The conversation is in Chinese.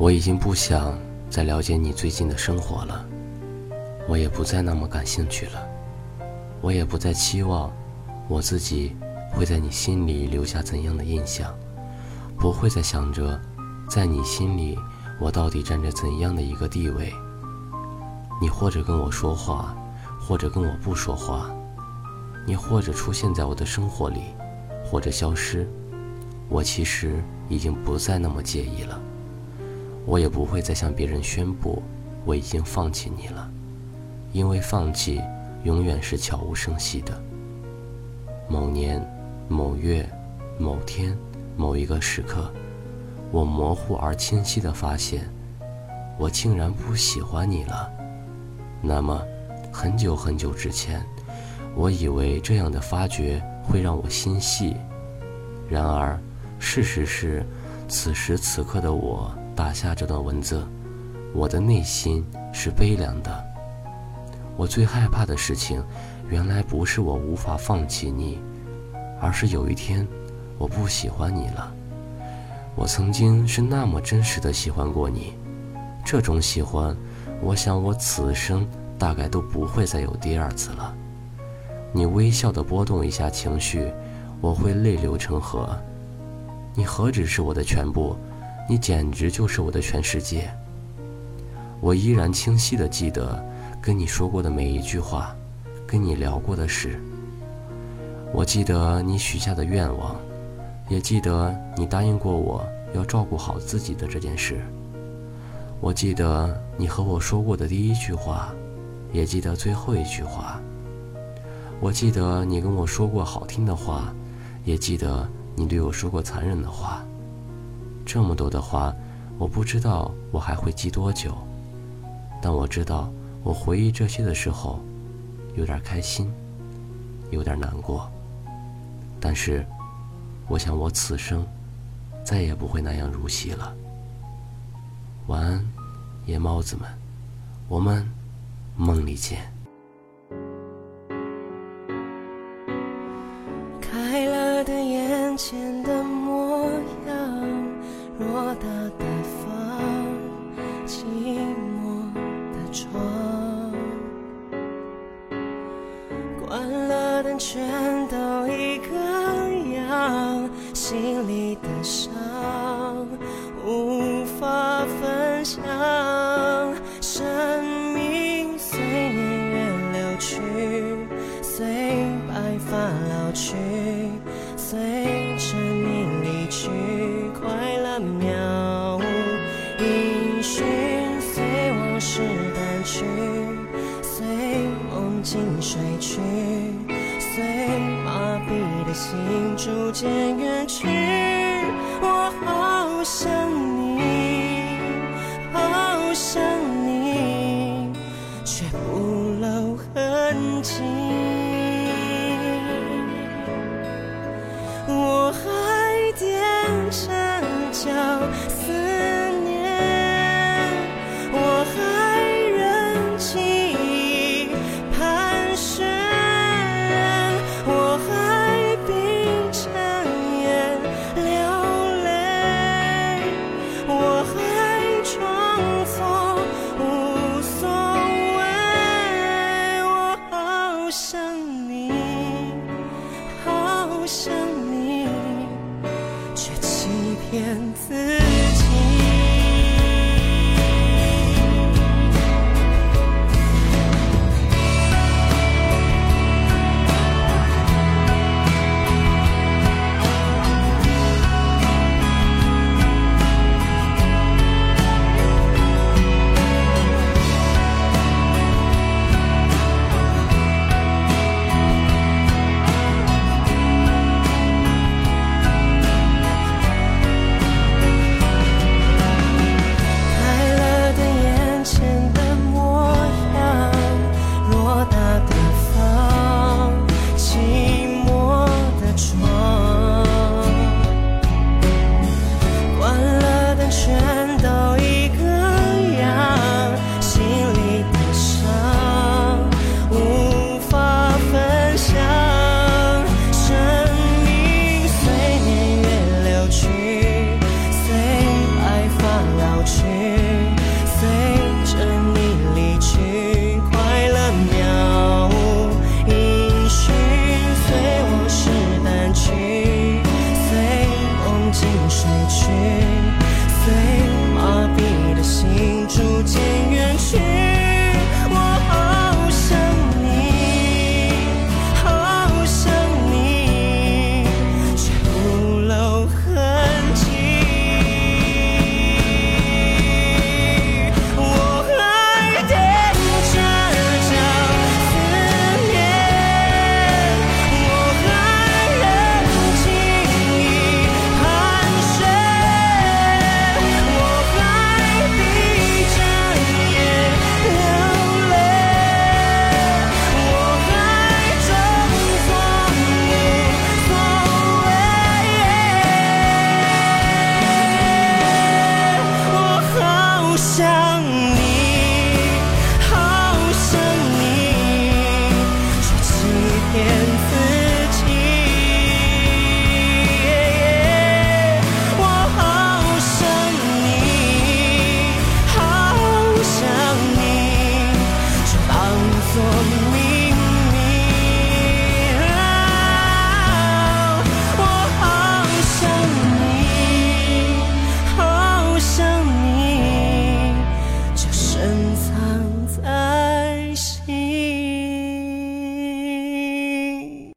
我已经不想再了解你最近的生活了，我也不再那么感兴趣了，我也不再期望我自己会在你心里留下怎样的印象，不会再想着在你心里我到底占着怎样的一个地位。你或者跟我说话，或者跟我不说话，你或者出现在我的生活里，或者消失，我其实已经不再那么介意了。我也不会再向别人宣布我已经放弃你了，因为放弃永远是悄无声息的。某年、某月、某天、某一个时刻，我模糊而清晰地发现，我竟然不喜欢你了。那么，很久很久之前，我以为这样的发觉会让我心细，然而，事实是，此时此刻的我。打下这段文字，我的内心是悲凉的。我最害怕的事情，原来不是我无法放弃你，而是有一天我不喜欢你了。我曾经是那么真实的喜欢过你，这种喜欢，我想我此生大概都不会再有第二次了。你微笑的波动一下情绪，我会泪流成河。你何止是我的全部？你简直就是我的全世界。我依然清晰地记得跟你说过的每一句话，跟你聊过的事。我记得你许下的愿望，也记得你答应过我要照顾好自己的这件事。我记得你和我说过的第一句话，也记得最后一句话。我记得你跟我说过好听的话，也记得你对我说过残忍的话。这么多的话，我不知道我还会记多久，但我知道，我回忆这些的时候，有点开心，有点难过。但是，我想我此生再也不会那样如昔了。晚安，夜猫子们，我们梦里见。偌大的房，寂寞的窗，关了灯，全都一个样，心里的伤心睡去，随麻痹的心逐渐远去。我好想你，好想你，却不露痕迹。天赐。好